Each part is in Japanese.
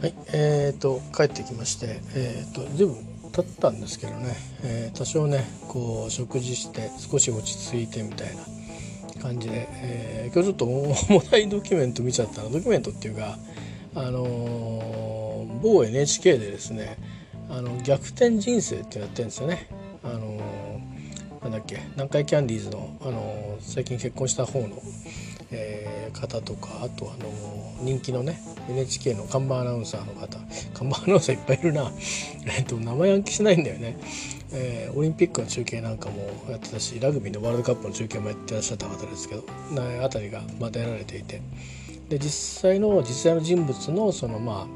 はい、えーと帰ってきまして、えーと随分経ったんですけどね、えー多少ねこう食事して少し落ち着いてみたいな感じで、えー今日ちょっと重たいドキュメント見ちゃったらドキュメントっていうかあのー某 NHK でですね「あの逆転人生」ってやってるんですよね。あのーなんだっけ南海キャンディーズの、あのー最近結婚した方の、えー方とかあと、あの人気のね NHK の看板アナウンサーの方。看板アナウンサーいっぱいいるな、えっと名前暗記しないんだよね、えーオリンピックの中継なんかもやってたしラグビーのワールドカップの中継もやってらっしゃった方ですけどなあたりがまあ出られていて。で実際の実際の人物のそのま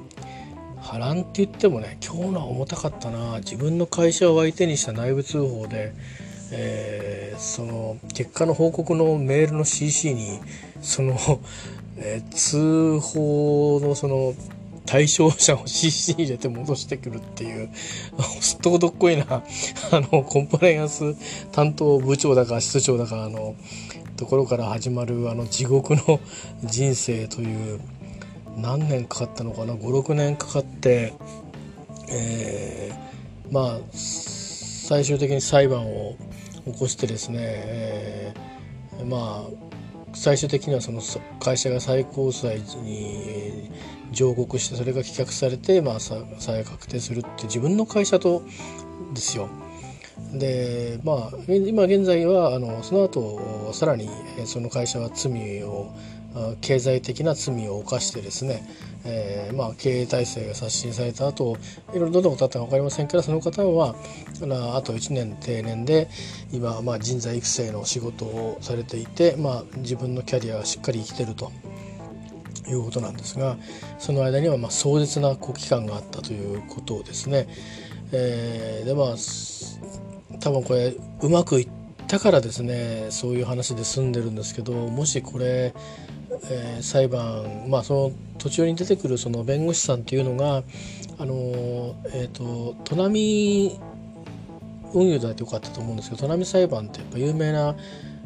あ波乱って言ってもね今日のは重たかったな。自分の会社を相手にした内部通報で、えーその結果の報告のメールの CC にその、えー通報のその対象者を CC に入れて戻してくるっていう すっとこどっこいな あのコンプライアンス担当部長だか室長だかあのところから始まるあの地獄の人生という何年かかったのかな56年かかって、えーまあ最終的に裁判を起こしてですね、えーまあ最終的にはその会社が最高裁に上告してそれが棄却されて、まあ、さ再確定するって自分の会社とですよ。でまあ今現在はあのその後さらにその会社は罪を経済的な罪を犯してですね、えーまあ、経営体制が刷新された後いろいろどんなことあったか分かりませんけどその方はあと1年定年で今、まあ、人材育成の仕事をされていて、まあ、自分のキャリアがしっかり生きてると。いうことなんですがその間にはま壮絶な期間があったということをですね、えーでまあ多分これうまくいったからですねそういう話で済んでるんですけどもしこれ、えー裁判まあその途中に出てくるその弁護士さんっていうのがあのえっ、と砺波運輸だってよかったと思うんですけど砺波裁判ってやっぱ有名な、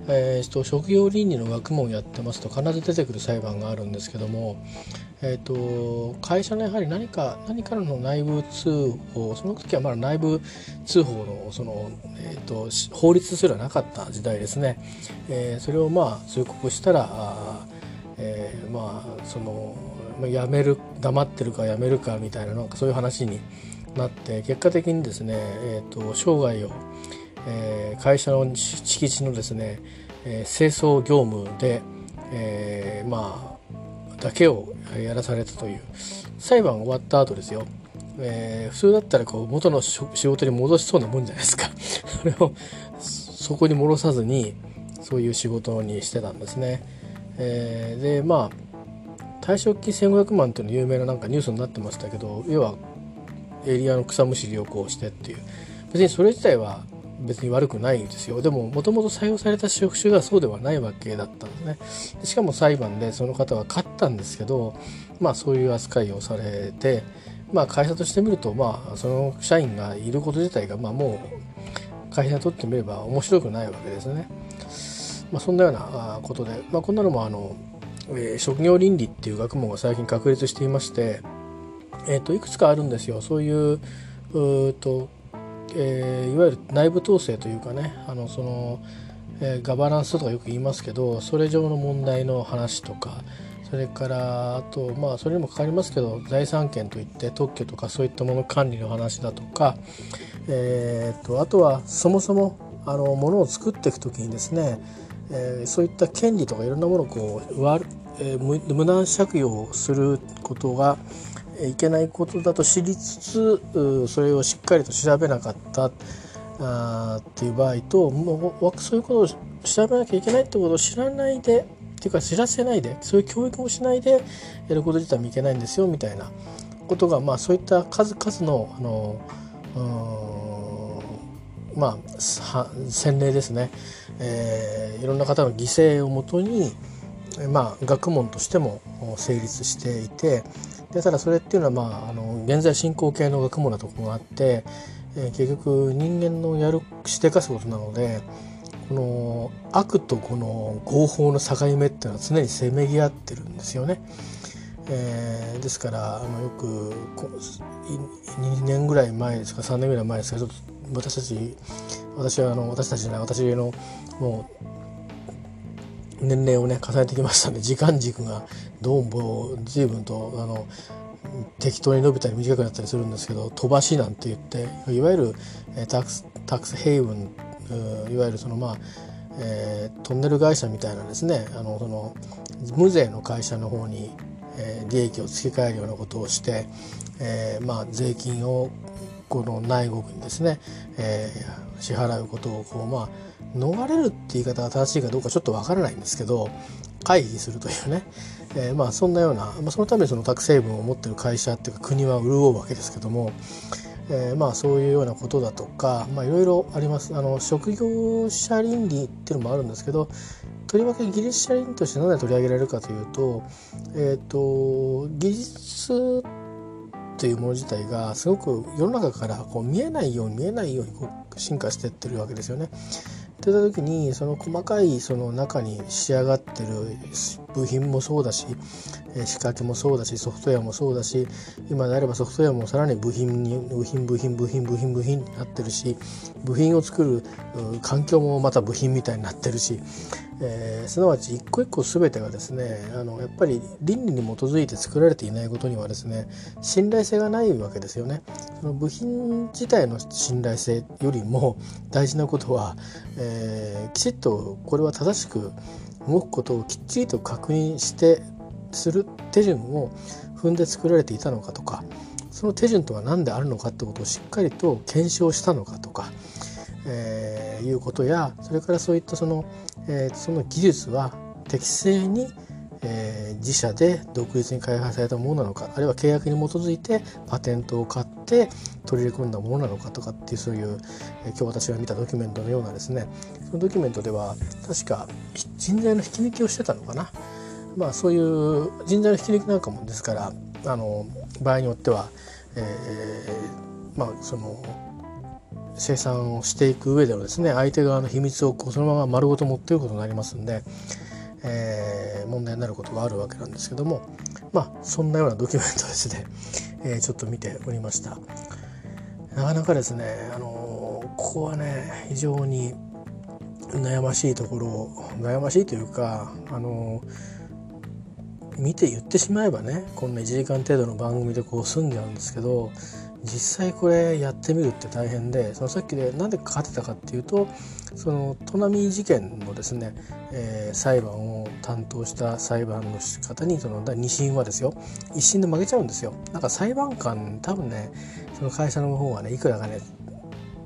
えーと職業倫理の学問をやってますと必ず出てくる裁判があるんですけども、えー、と会社のやはり何か何からの内部通報その時はまだ内部通報のその、えー、と法律すらなかった時代ですね、えーそれをまあ通告したらあえーまあそのやめる黙ってるかやめるかみたいななんかそういう話になって結果的にですね、えー、と生涯を、えー会社の敷地のですね、えー清掃業務で、えーまあだけをやらされたという裁判終わった後ですよ、えー普通だったらこう元の仕事に戻しそうなもんじゃないですか。それをそこに戻さずにそういう仕事にしてたんですね、えーでまあ退職金1500万っていうの有名ななんかニュースになってましたけど要はエリアの草むしりをこうしてっていう。別にそれ自体は別に悪くないですよ。でももともと採用された職種がそうではないわけだったんですね。でしかも裁判でその方は勝ったんですけどまあそういう扱いをされてまあ会社としてみるとまあその社員がいること自体がまあもう会社にとってみれば面白くないわけですね。まあ、そんなようなことで、まあ、こんなのもあの、えー職業倫理っていう学問が最近確立していまして、えー、といくつかあるんですよ。そういううと、えーいわゆる内部統制というかねあのその、えーガバナンスとかよく言いますけどそれ上の問題の話とかそれからあとまあそれにもかかりますけど財産権といって特許とかそういったもの管理の話だとか、えー、とあとはそもそもあのものを作っていく時にですね、えーそういった権利とかいろんなものをこう悪えー無断借用することがいけないことだと知りつつそれをしっかりと調べなかったあっていう場合ともうそういうことを調べなきゃいけないってことを知らないでっていうか知らせないでそういう教育もしないでやること自体もいけないんですよみたいなことが、まあ、そういった数々のあのまあは洗礼ですね、えーいろんな方の犠牲をもとに、まあ、学問としても成立していてでただそれっていうのは、まあ、あの現在進行形の学問なところがあって、えー結局人間のやるしでかすことなのでこの悪とこの合法の境目っていうのは常にせめぎ合ってるんですよね。えー、ですからあのよく2年ぐらい前ですか3年ぐらい前ですかちょっと私たち私はあの私たちじゃない私のもう年齢をね重ねてきましたんで時間軸がどうも随分とあの適当に伸びたり短くなったりするんですけど飛ばしなんて言っていわゆるタクスタクスヘイブンいわゆるそのまあえー、トンネル会社みたいなですねあのその無税の会社の方に、えー、利益を付け替えるようなことをして、えー、まあ、税金をこの内国にですね、えー、支払うことをこう、まあ、逃れるって言い方が正しいかどうかちょっとわからないんですけど回避するというね、えー、まあそんなような、まあ、そのためにそのタク成分を持ってる会社っていうか国は潤うわけですけども、えー、まあそういうようなことだとかいろいろあります。あの職業者倫理っていうのもあるんですけどとりわけ技術者倫理として何で取り上げられるかというと,、えーと、技術というもの自体がすごく世の中からこう見えないように見えないようにこう進化してってるわけですよね。ってた時にその細かいその中に仕上がってる部品もそうだし仕掛けもそうだしソフトウェアもそうだし今であればソフトウェアもさらに部品に部品部品部品部品部品になってるし部品を作る環境もまた部品みたいになってるしえー、すなわち一個一個全てがですねあのやっぱり倫理に基づいて作られていないことにはですね信頼性がないわけですよね。その部品自体の信頼性よりも大事なことは、えー、きちっとこれは正しく動くことをきっちりと確認してする手順を踏んで作られていたのかとかその手順とは何であるのかってことをしっかりと検証したのかとか、えー、いうことやそれからそういったそのえー、その技術は適正に、えー、自社で独立に開発されたものなのかあるいは契約に基づいてパテントを買って取り入れ込んだものなのかとかっていうそういう、えー、今日私が見たドキュメントのようなですねそのドキュメントでは確か人材の引き抜きをしてたのかな。まあそういう人材の引き抜きなんかもですからあの場合によっては、えー、まあその生産をしていく上でのですね相手側の秘密をこうそのまま丸ごと持っていくことになりますんで、えー、問題になることがあるわけなんですけどもまあそんなようなドキュメントですね、えー、ちょっと見ておりました。なかなかですね、あのここはね非常に悩ましいところ悩ましいというかあの見て言ってしまえばねこんな1時間程度の番組でこう済んじゃうんですけど実際これやってみるって大変でそのさっきで何でかかってたかっていうとその砺波事件のですね、えー、裁判を担当した裁判の方にその2審はですよ1審で負けちゃうんですよ。なんか裁判官多分ねその会社の方はねいくらかね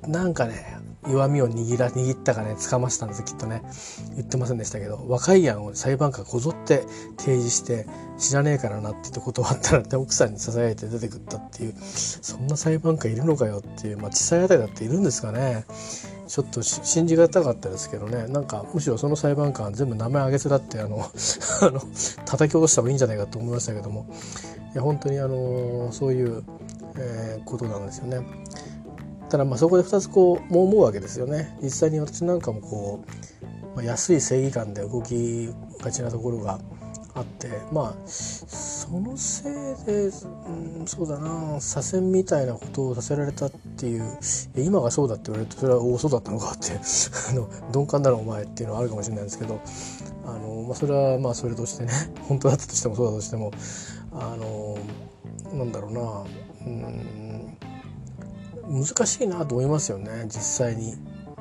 なんかね弱みを握ら握ったかねつかましたんですきっとね言ってませんでしたけど若い案を裁判官こぞって提示して知らねえからなって言って断ったらって奥さんに囁いて出てくったっていうそんな裁判官いるのかよっていうまあ小さいあたりだっているんですかね。ちょっと信じがたかったですけどね。なんかむしろその裁判官全部名前挙げつらってあの あの叩き落とした方がいいんじゃないかと思いましたけども。いや本当にあのそういう、えー、ことなんですよね。ただまあそこで2つこうも思うわけですよね。実際に私なんかもこう、まあ、安い正義感で動きがちなところがあってまあそのせいで、うん、そうだな左遷みたいなことをさせられたっていう今がそうだって言われるとそれは大そうだったのかって あの鈍感だろお前っていうのはあるかもしれないんですけどあの、まあ、それはまあそれとしてね 本当だったとしてもそうだとしてもあのなんだろうなうん難しいなと思いますよね実際に。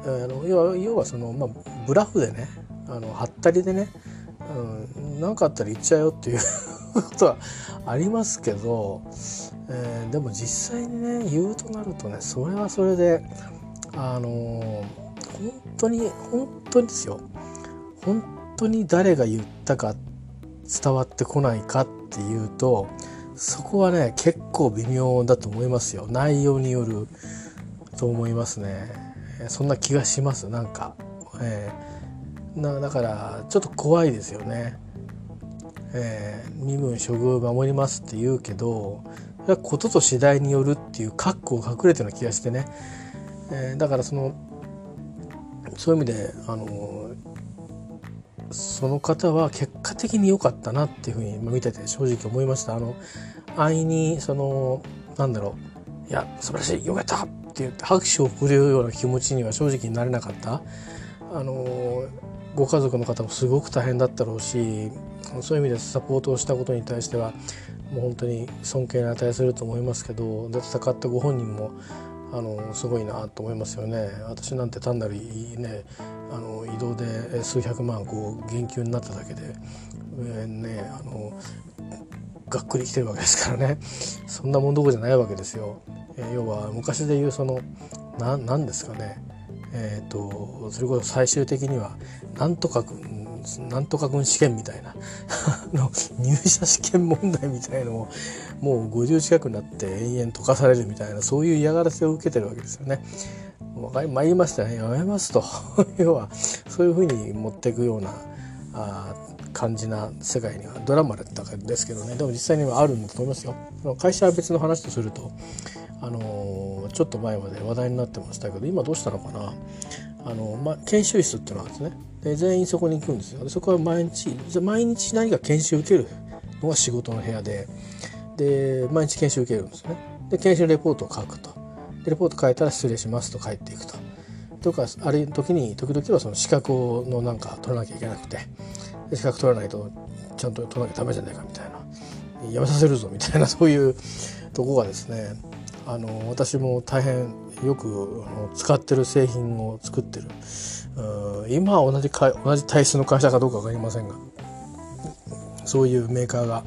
あの要は要はその、まあ、ブラフでねあのはったりでね何、うん、かあったら言っちゃうよっていう ことはありますけど、えー、でも実際にね言うとなるとねそれはそれであのー、本当に本当にですよ本当に誰が言ったか伝わってこないかっていうとそこはね結構微妙だと思いますよ。内容によると思いますね。そんな気がしますなんか、えー、なだからちょっと怖いですよね、えー、身分処遇を守りますって言うけどそれはことと次第によるっていう覚悟が隠れてるような気がしてね、えー、だからそのそういう意味であのその方は結果的に良かったなっていうふうに見てて正直思いました。あの安易にそのなんだろういや素晴らしいよかったって言って拍手を送るような気持ちには正直になれなかった。あのご家族の方もすごく大変だったろうしそういう意味でサポートをしたことに対してはもう本当に尊敬に値すると思いますけどで戦ったご本人もあのすごいなと思いますよね。私なんて単なるねあの移動で数百万こう減給になっただけで、えー、ねあのがっくりきてるわけですからね。そんなもんどこじゃないわけですよ。えー、要は昔で言うその何ですかね。えーと、それこそ最終的にはなんとか君なんとか君試験みたいな。の入社試験問題みたいのももう50近くなって延々解かされるみたいなそういう嫌がらせを受けてるわけですよね。参りましたね。やめますと。要はそういうふうに持っていくようなあ感じな世界にはドラマだったんですけどね。でも実際にはあるんだと思いますよ。会社は別の話とするとあのちょっと前まで話題になってましたけど今どうしたのかな？あの、ま、研修室っていうのがあるんですね。で全員そこに行くんですよ。でそこは毎日毎日何か研修受けるのが仕事の部屋でで毎日研修受けるんですね。で研修レポートを書くと。でレポート書いたら失礼しますと帰っていくと。とかある時に時々はその資格のなんか取らなきゃいけなくて。資格取らないとちゃんと取らなきゃダメじゃないかみたいな。やめさせるぞみたいなそういうとこがですねあの私も大変よく使ってる製品を作ってる。今は同じ同じ体質の会社かどうか分かりませんが。そういうメーカーが。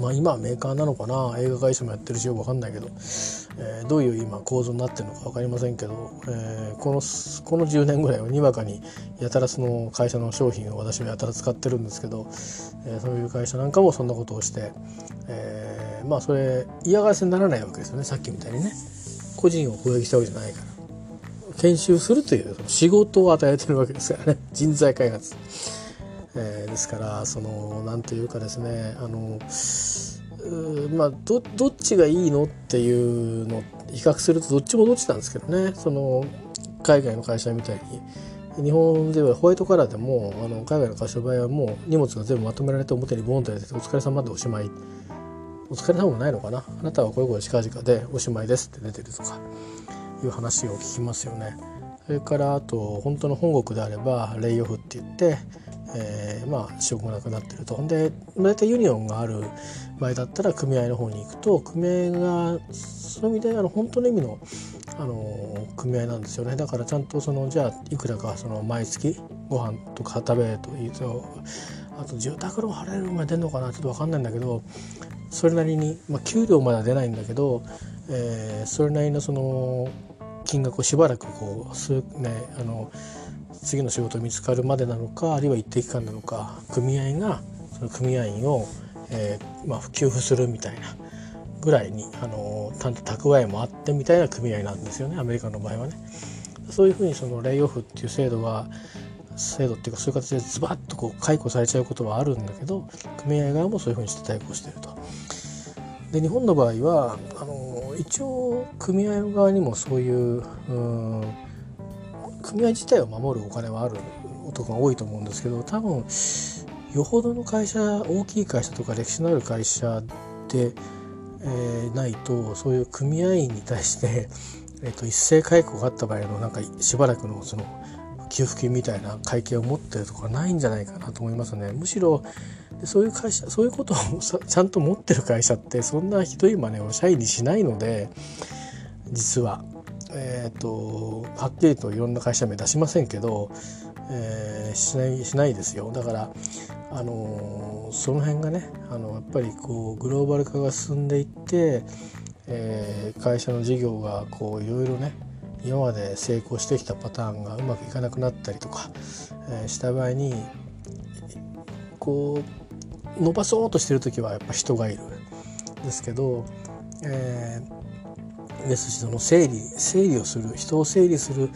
まあ今はメーカーなのかな。映画会社もやってるしよく分かんないけど、えー、どういう今構造になってるのか分かりませんけど、えー、このこの10年ぐらいはにわかにやたらその会社の商品を私はやたら使ってるんですけど、えー、そういう会社なんかもそんなことをして、えーまあそれ嫌がらせにならないわけですよね。さっきみたいにね。個人を攻撃したわけじゃないから。研修するという仕事を与えてるわけですからね。人材開発、えー、ですからその何というかですねあのまあどどっちがいいのっていうの比較するとどっちもどっちなんですけどね。その海外の会社みたいに。日本ではホワイトカラーでもあの海外の会社の場合はもう荷物が全部まとめられて表にボンとやっててお疲れ様でおしまい。お疲れ様もないのかな。あなたはこれこれ近々でおしまいですって出てるとかいう話を聞きますよね。それからあと本当の本国であればレイオフって言って、えー、まあ仕事がなくなってると。で大体ユニオンがある場合だったら組合の方に行くと組合がそういう意味であの本当の意味のあの組合なんですよねだからちゃんとそのじゃあいくらかその毎月ご飯とか食べというとあと住宅ローン払えるまで出るのかなちょっと分かんないんだけどそれなりに、まあ、給料までは出ないんだけど、えー、それなりのその金額をしばらくこうすねあの次の仕事見つかるまでなのかあるいは一定期間なのか組合がその組合員を、えーまあ、給付するみたいなぐらいにあのちゃんと蓄えもあってみたいな組合なんですよねアメリカの場合はね。そういうふうにそのレイオフっていう制度は制度っていうかそういう形でズバッとこう解雇されちゃうことはあるんだけど組合側もそういうふうにして対抗してると。で日本の場合はあの一応組合側にもそういうう組合自体を守るお金はあるとが多いと思うんですけど多分よほどの会社大きい会社とか歴史のある会社で、えー、ないとそういう組合員に対して、えーと、一斉解雇があった場合のなんかしばらくのその給付金みたいな会計を持ってるとかないんじゃないかなと思いますね。むしろそういう会社そういうことをちゃんと持ってる会社ってそんなひどい真似を社員にしないので実は。えーと、はっきりといろんな会社名出しませんけど、えー、しないしないですよ。だから、あのー、その辺がねあのやっぱりこうグローバル化が進んでいって、えー、会社の事業がこういろいろね今まで成功してきたパターンがうまくいかなくなったりとか、えー、した場合にこう伸ばそうとしてる時はやっぱ人がいる。ですけど、えー、ですしその整理整理をする人を整理する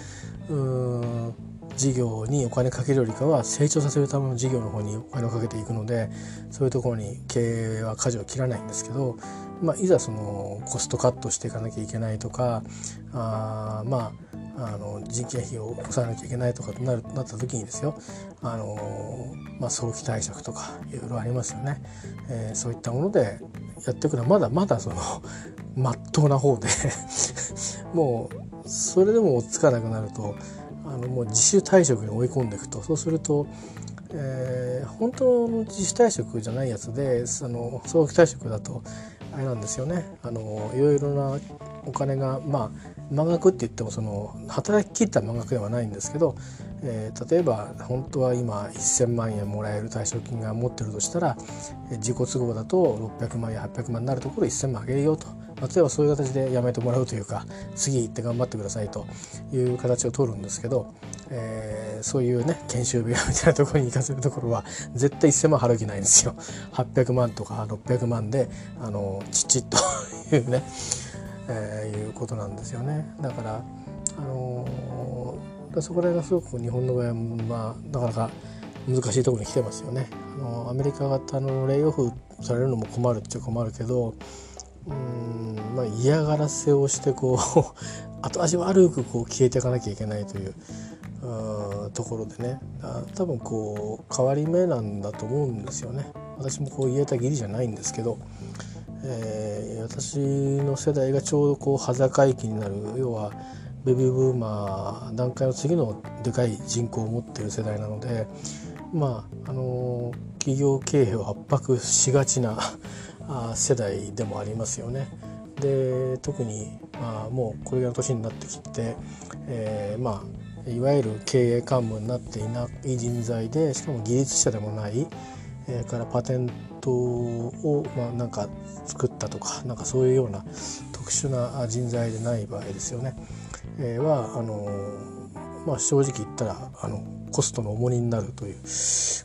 事業にお金かけるよりかは成長させるための事業の方にお金をかけていくのでそういうところに経営は舵を切らないんですけど、まあ、いざそのコストカットしていかなきゃいけないとかあまああの人件費を抑えなきゃいけないとかとなるなった時にですよあの、まあ、早期退職とかいろいろありますよね、えー、そういったものでやっていくのはまだまだそのまっとうな方で もうそれでもつかなくなるとあのもう自主退職に追い込んでいくと。そうすると、えー、本当の自主退職じゃないやつでその早期退職だとあれなんですよね。あのいろいろなお金がまあ満額って言ってもその働き切った満額ではないんですけど、えー、例えば本当は今1,000万円もらえる退職金が持ってるとしたら自己都合だと600万や800万になるところ1,000万あげるよと。例えばそういう形でやめてもらうというか次行って頑張ってくださいという形を取るんですけど、えー、そういうね研修部屋みたいなところに行かせるところは絶対1,000万払う気ないんですよ。800万とか600万であのちちっというねえー、いうことなんですよね。だから、あのー、そこら辺がすごく日本の場合は、まあ、なかなか難しいところに来てますよね。あのアメリカ型のレイオフされるのも困るっちゃ困るけど、まあ、嫌がらせをしてこう 後味悪くこう消えていかなきゃいけないというところでね多分こう変わり目なんだと思うんですよね。私もこう言えた義理じゃないんですけど、えー、私の世代がちょうどこう裸駅になる要はベビーブーマー段階の次のでかい人口を持っている世代なのでまああの企業経営を圧迫しがちな世代でもありますよね。で特に、まあ、もうこれぐらいの年になってきて、えー、まあいわゆる経営幹部になっていない人材でしかも技術者でもない、えー、からパテントを、まあ、なんか作ったとかなんかそういうような特殊な人材でない場合ですよね、えー、はあのまあ、正直言ったらあのコストの重荷になるという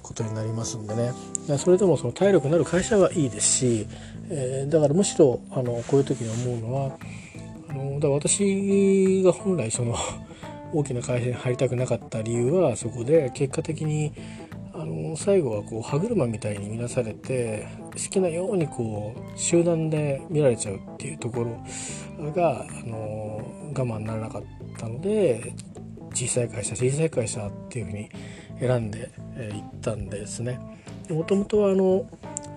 ことになりますんでね。それでもその体力のある会社はいいですし、えー、だからむしろあのこういう時に思うのはあのだ私が本来その 大きな会社に入りたくなかった理由はそこで結果的にあの最後はこう歯車みたいに見なされて好きなようにこう集団で見られちゃうっていうところがあの我慢ならなかったので小さい会社小さい会社っていうふうに選んでい、ったんですね。もともとはあの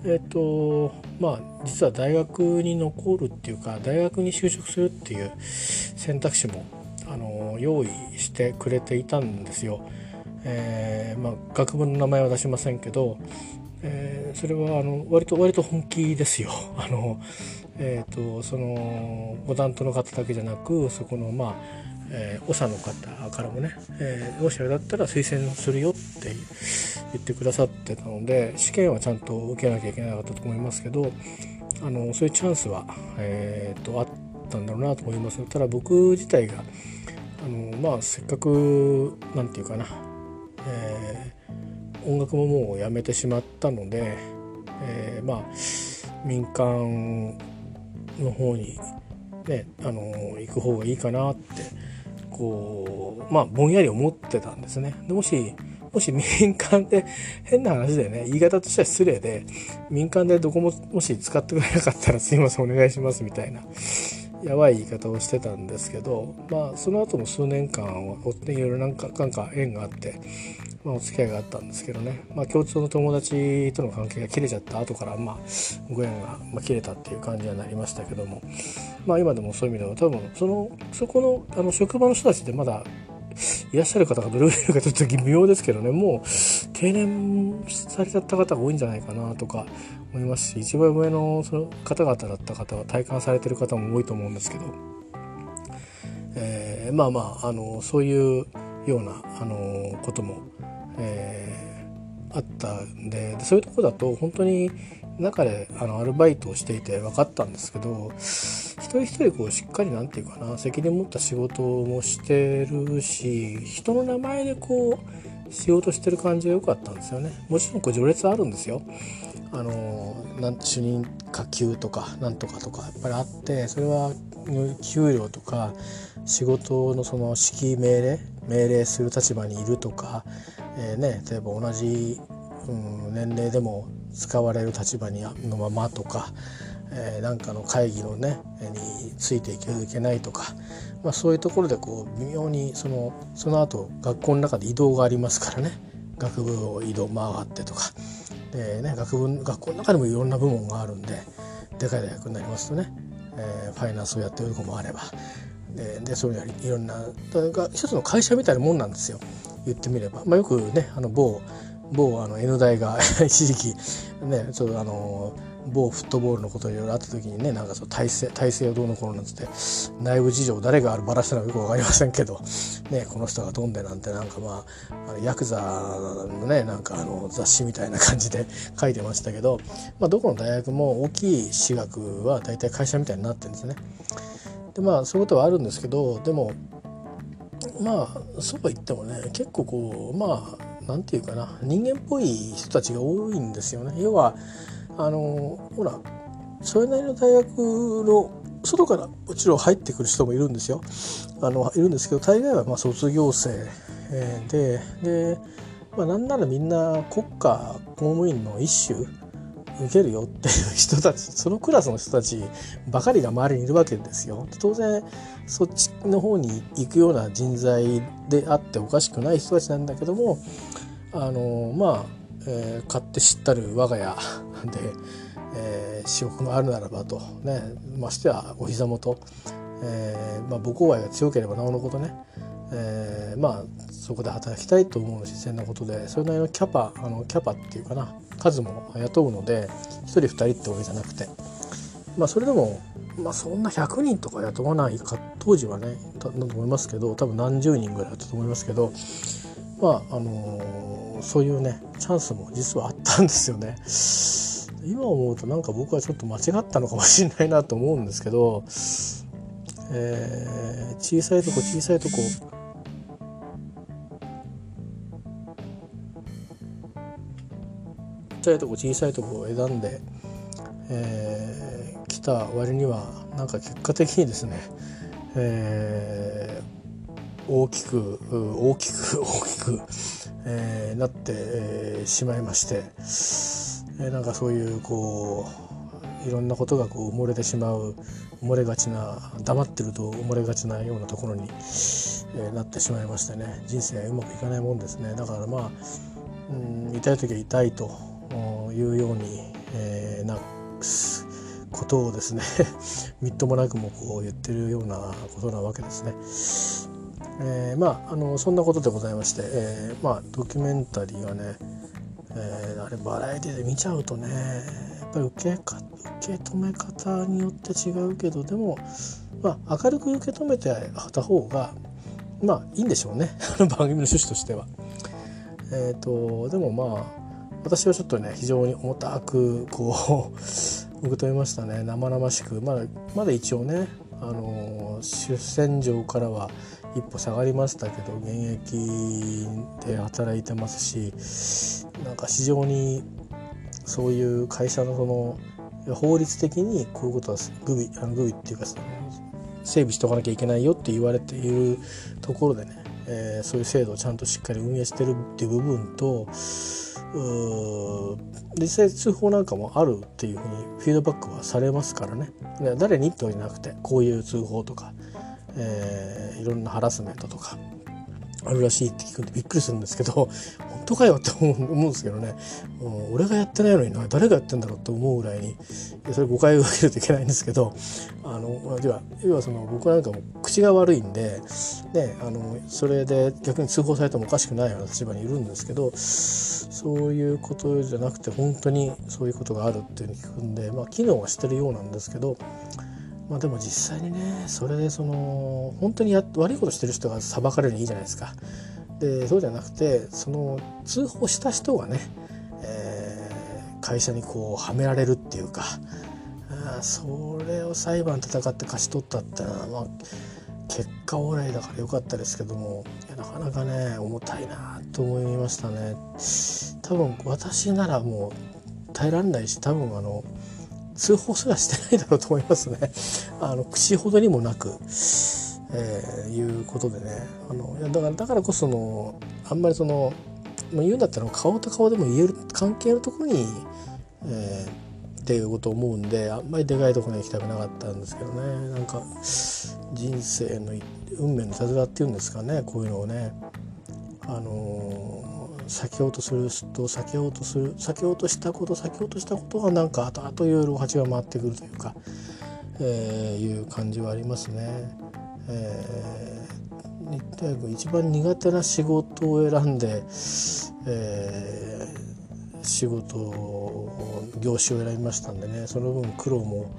えっ、ー、とまあ実は大学に残るっていうか大学に就職するっていう選択肢もあの用意してくれていたんですよ。えーまあ、学部の名前は出しませんけど、えー、それはあの割と割と本気ですよ。あのえーと、そのご担当の方だけじゃなくそこのまあ、えー、長の方からもね、えー、もしあれだったら推薦するよって言ってくださってたので試験はちゃんと受けなきゃいけなかったと思いますけどあのそういうチャンスは、えーと、とあったんだろうなと思います。ただ僕自体があのまあせっかく何て言うかなえー、音楽ももうやめてしまったので、えー、まあ民間の方にねあの行く方がいいかなってこうまあぼんやり思ってたんですね。でもしもし民間で変な話でね言い方としては失礼で民間でどこももし使ってくれなかったらすいませんお願いしますみたいなやばい言い方をしてたんですけどまあその後も数年間をいろいろなんかなんか縁があって、まあ、お付き合いがあったんですけどね、まあ、共通の友達との関係が切れちゃった後からまあご縁が、まあ切れたっていう感じになりましたけども。まあ今でもそういう意味では多分そのそこのあの職場の人たちってまだいらっしゃる方がどれぐらいいるかちょっと微妙ですけどね。もう定年されちゃった方が多いんじゃないかなとか思いますし一番上のその方々だった方は体感されてる方も多いと思うんですけど、えー、まあまああのそういうようなあのことも、えー、あったんでそういうとこだと本当に中であのアルバイトをしていて分かったんですけど一人一人こうしっかり何て言うかな責任持った仕事もしてるし人の名前でこう仕事してる感じが良かったんですよね。もちろんこう序列あるんですよ。あのなん主任下級とかなんとかとかやっぱりあってそれは給料とか仕事のその指揮命令命令する立場にいるとか、えーね、例えば同じ、うん、年齢でも使われる立場にのままとか、えー、なんかの会議のねについていけいけないとか、まあ、そういうところでこう微妙にそのその後学校の中で移動がありますからね。学部を移動回ってとか。で、ね、学部学校の中でもいろんな部門があるんででかい大学になりますとね、えー、ファイナンスをやってるとこもあれば。ででそういういろんな一つの会社みたいなもんなんですよ言ってみれば、まあ、よくねあの某某あの N 大が 一時期ねちょっとあの某フットボールのこといろいろあった時にねなんかそう体制体制をどうのこうのなんつって内部事情誰がばらしたのかよく分かりませんけど、ね、この人が飛んでなんてなんかまあヤクザのねなんかあの雑誌みたいな感じで 書いてましたけど、まあ、どこの大学も大きい私学は大体会社みたいになってるんですね。でまあそういうことはあるんですけどでもまあそうは言ってもね結構こうまあ何て言うかな人間っぽい人たちが多いんですよね。要はあのほらそれなりの大学の外からもちろん入ってくる人もいるんですよ。あのいるんですけど大概はま卒業生でで、まあ、なんならみんな国家公務員の一種受けるよっていう人たちそのクラスの人たちばかりが周りにいるわけですよ。当然そっちの方に行くような人材であっておかしくない人たちなんだけどもあのまあ、えー、買って知ったる我が家で、えー、仕事があるならばとねましてはお膝元、えーまあ、母校愛が強ければなおのことね、えー、まあそこで働きたいと思う自然なことでそれなりのキャパあのキャパっていうかな数も雇うので1人2人ってわけじゃなくてまあそれでもまあそんな100人とか雇わないか当時はねだと思いますけど多分何十人ぐらいだったと思いますけどまああのー、そういうねチャンスも実はあったんですよね。今思うとなんか僕はちょっと間違ったのかもしれないなと思うんですけど、えー、小さいとこ小さいとこ小さいとこ小さいとこを選んで、えー、来た割にはなんか結果的にですね、えー、大きく大きく 大きく、えー、なって、えー、しまいまして、えー、なんかそういうこういろんなことがこう埋もれてしまう埋もれがちな黙ってると埋もれがちなようなところに、えー、なってしまいましてね人生はうまくいかないもんですね。だからまあ、うん、痛い時は痛いというように、えー、なことをですね みっともなくもこう言ってるようなことなわけですね。えー、まああのそんなことでございまして、えー、まあドキュメンタリーはね、えー、あれバラエティで見ちゃうとねやっぱり受けか受け止め方によって違うけどでも、まあ、明るく受け止めてた方がまあいいんでしょうね 番組の趣旨としては。えーとでもまあ私はちょっとね非常に重たくこう 受け止めましたね。生々しく。まだまだ一応ねあの出戦場からは一歩下がりましたけど現役で働いてますしなんか非常にそういう会社のその法律的にこういうことはグビあのグビっていうか整備しとかなきゃいけないよって言われているところでね、えー、そういう制度をちゃんとしっかり運営してるっていう部分と実際通報なんかもあるっていうふうにフィードバックはされますからね。誰に？ってわけじゃなくてこういう通報とか、えー、いろんなハラスメントとかあるらしいって聞くんでびっくりするんですけど 本当かよって思うんですけどね、うん、俺がやってないのにな誰がやってんだろうって思うぐらいにそれ誤解を受けるといけないんですけどあの要は要はその僕なんかも口が悪いんで、ね、あのそれで逆に通報されてもおかしくないような立場にいるんですけどそういうことじゃなくて本当にそういうことがあるっていうふうに聞くんで、まあ、機能はしてるようなんですけどまあでも実際にねそれでその本当にや悪いことしてる人が裁かれるのいいじゃないですか。でそうじゃなくてその通報した人がね、えー、会社にこうはめられるっていうかあそれを裁判戦って勝ち取ったってのは、まあ、結果オーライだから良かったですけどもいやなかなかね重たいなと思いましたね。多分私ならもう耐えられないし多分あの通報すらしてないだろうと思いますね。あの口ほどにもなく、えー、いうことでね。あのいやだからだからこそのあんまりその、まあ、言うんだったら顔と顔でも言える関係のところに、えー、っていうことを思うんであんまりでかいところに行きたくなかったんですけどね。なんか人生の運命の手伝っていうんですかね。こういうのをね。あのー、避けようとすると避けようとする避けようとしたこと避けようとしたことがなんか後々いろいろ鉢が回ってくるというか、えー、いう感じはありますね。えー、一番苦手な仕事を選んで、えー、仕事業種を選びましたんでねその分苦労も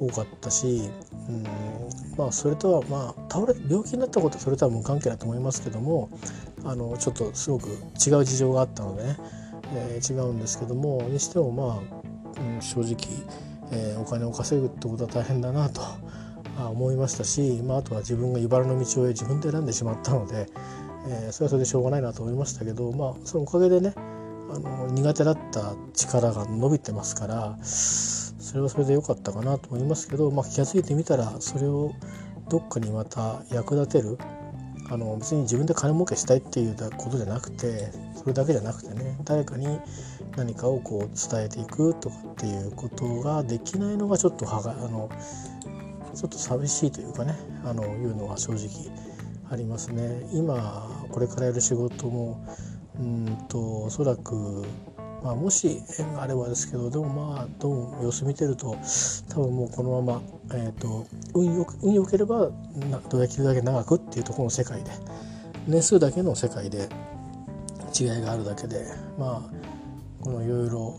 多かったし、うん、まあそれとはまあ倒れ病気になったことはそれとは無関係だと思いますけどもあのちょっとすごく違う事情があったのでね、えー、違うんですけどもにしてもまあ、うん、正直、えー、お金を稼ぐってことは大変だなと思いましたし、まあ、あとは自分が茨の道を自分で選んでしまったので、えー、それはそれでしょうがないなと思いましたけど、まあ、そのおかげでねあの苦手だった力が伸びてますからそれはそれで良かったかなと思いますけど、まあ、気が付いてみたらそれをどっかにまた役立てるあの別に自分で金儲けしたいっていうことじゃなくてそれだけじゃなくてね誰かに何かをこう伝えていくとかっていうことができないのがちょっとはがあのちょっと寂しいというかねあのいうのは正直ありますね。今これからやる仕事もうんとおそらくまあ、もし縁があればですけどでもまあどうも様子見てると多分もうこのまま、えーと、運よ運よければどれだけ長くっていうところの世界で年数だけの世界で違いがあるだけでまあこのいろいろ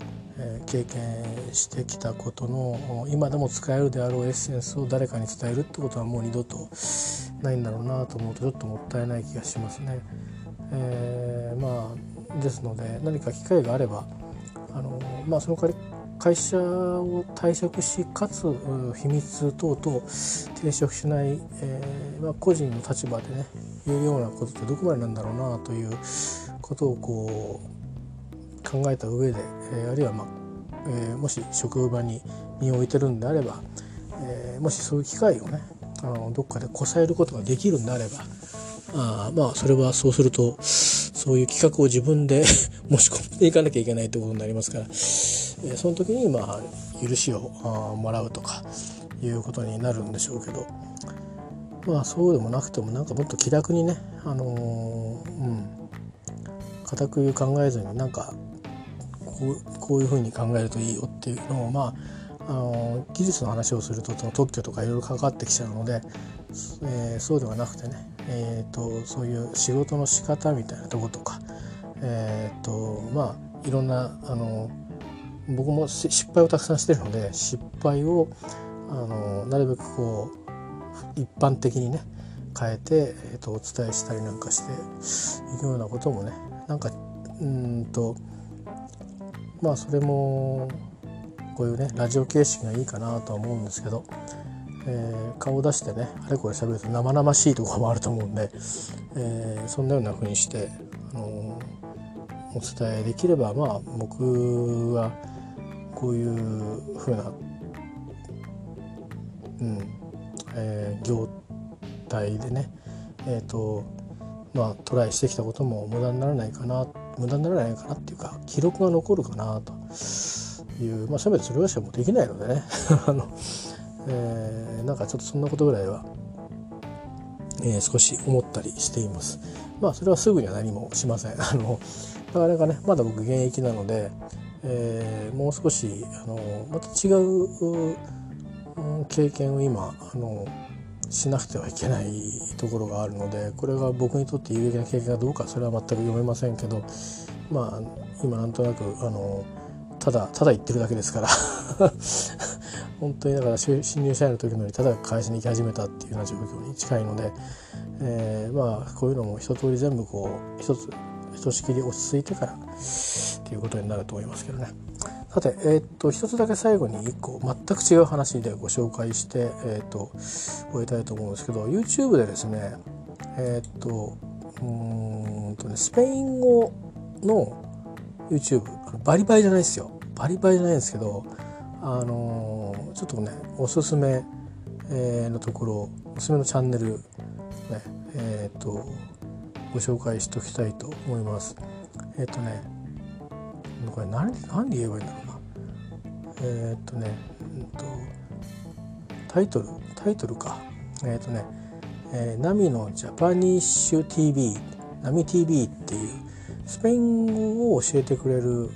経験してきたことの今でも使えるであろうエッセンスを誰かに伝えるってことはもう二度とないんだろうなと思うとちょっともったいない気がしますね。えー、まあですので何か機会があればあの、まあ、その代わり会社を退職しかつ秘密等々抵触しない、えーまあ、個人の立場でね言うようなことってどこまでなんだろうなということをこう考えた上で、えー、あるいは、まあえー、もし職場に身を置いてるんであれば、え、もしそういう機会をねあのどっかでこさえることができるんであればあまあそれはそうするとそういう企画を自分で 申し込んでいかなきゃいけないということになりますから、えー、その時にまあ許しをあもらうとかいうことになるんでしょうけどまあそうでもなくてもなんかもっと気楽にねあのー、うん。固く考えずになんかこうこういうふうに考えるといいよっていうのをまああの技術の話をすると特許とかいろいろかかってきちゃうので、えー、そうではなくてねえーと、そういう仕事の仕方みたいなとことか、えーとまあ、いろんなあの僕も失敗をたくさんしてるので失敗をあのなるべくこう一般的にね変えて、えーと、お伝えしたりなんかしていくようなこともねなんかうんとまあそれもこういうねラジオ形式がいいかなとは思うんですけどえー、顔を出してねあれこれ喋ると生々しいところもあると思うんで、えー、そんなような風にして、あの、お伝えできればまあ僕はこういう風な、うんえー、業態でねえっ、とまあトライしてきたことも無駄にならないかな無駄にならないかなっていうか記録が残るかなというまあせめてそれはしかもできないのでね。あのえー、なんかちょっとそんなことぐらいは、えー、少し思ったりしています。まあそれはすぐには何もしません。あのなかなかねまだ僕現役なので、えー、もう少しあのまた違う経験を今あのしなくてはいけないところがあるのでこれが僕にとって有益な経験かどうかそれは全く読めませんけどまあ今なんとなくあのただただ言ってるだけですから 本当にだから新入社員の時のようにただ会社に行き始めたっていうような状況に近いので、えー、まあこういうのも一通り全部こう一つひとしきり落ち着いてからっていうことになると思いますけどね。さて、えー、っと一つだけ最後に一個全く違う話でご紹介して、えー、っと終えたいと思うんですけど YouTube でですねえー、っとうんとねスペイン語の YouTube バリバリじゃないですよバリバリじゃないんですけどあのちょっとねおすすめのところおすすめのチャンネルえっ、とご紹介しておきたいと思います。えっ、とねこれ何何で言えばいいんだろうな。えっ、とね、うんとタイトルタイトルかえっ、とね、えー、ナミのジャパニッシュ TV ナミ TV っていうスペイン語を教えてくれる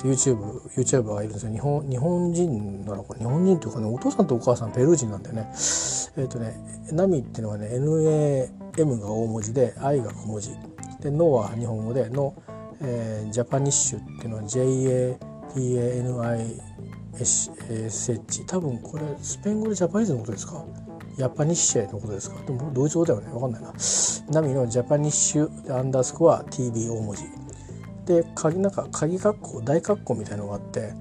YouTube、YouTuber がいるんですよ。日本、日本人なのか、日本人っていうかね、お父さんとお母さんペルー人なんでね。えっ、ー、とね、ナミっていうのはね、NAM が大文字で、I が小文字。で、ノは日本語で、の、えー、ジャパニッシュっていうのは JAPANISH。多分これ、スペイン語でジャパニーズのことですか？ヤッパニッシェのことですか？でもドイツ語だよねわかんないな。ナミのジャパニッシュアンダースコア TV 大文字。で鍵なんか鍵括弧大括弧みたいのがあって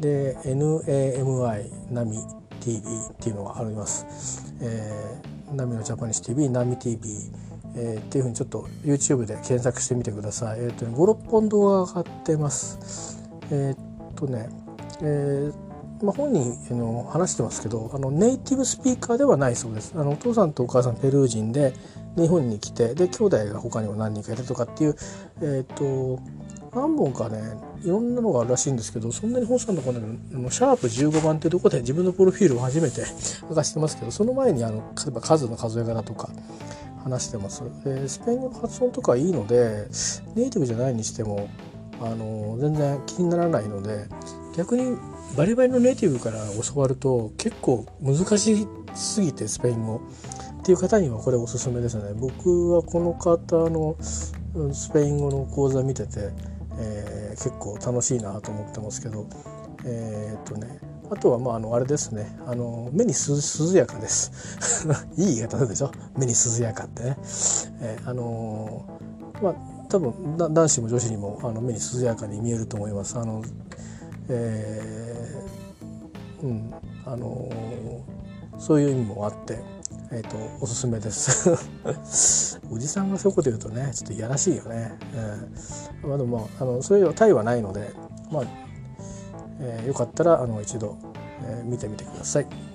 で NAMI ナミ TV っていうのがあります。えー、ナミのジャパニッシュ TV ナミ TV えー、っていうふうにちょっと YouTube で検索してみてください。えっ、ー、とね、5、6本動画が上がってます。えっ、とね、えー、まあ、本人あの話してますけどあのネイティブスピーカーではないそうですあのお父さんとお母さんペルー人で日本に来てで兄弟が他にも何人かいるとかっていう、えーと、何本かねいろんなのがあるらしいんですけどそんなに本さんのこのシャープ15番っていうとこで自分のプロフィールを初めて 明かしてますけどその前にあの例えば数の数え方とか話してます。でスペイン語の発音とかいいのでネイティブじゃないにしてもあの全然気にならないので逆にバリバリのネイティブから教わると結構難しすぎてスペイン語っていう方にはこれおすすめですね。僕はこの方のスペイン語の講座見てて、えー、結構楽しいなと思ってますけどえー、っとねあとはまああのあれですね。あの目に涼やかです。いい言い方でしょ？目に涼やかってね、えー、あのまあ多分男子も女子にもあの目に涼やかに見えると思います。あのえー、うんあのー、そういう意味もあって、えーと、おすすめです おじさんがそういうこと言うとねちょっといやらしいよね、えー、まあ、でもあのそういうタイはないので、まあえー、よかったらあの一度、えー、見てみてください。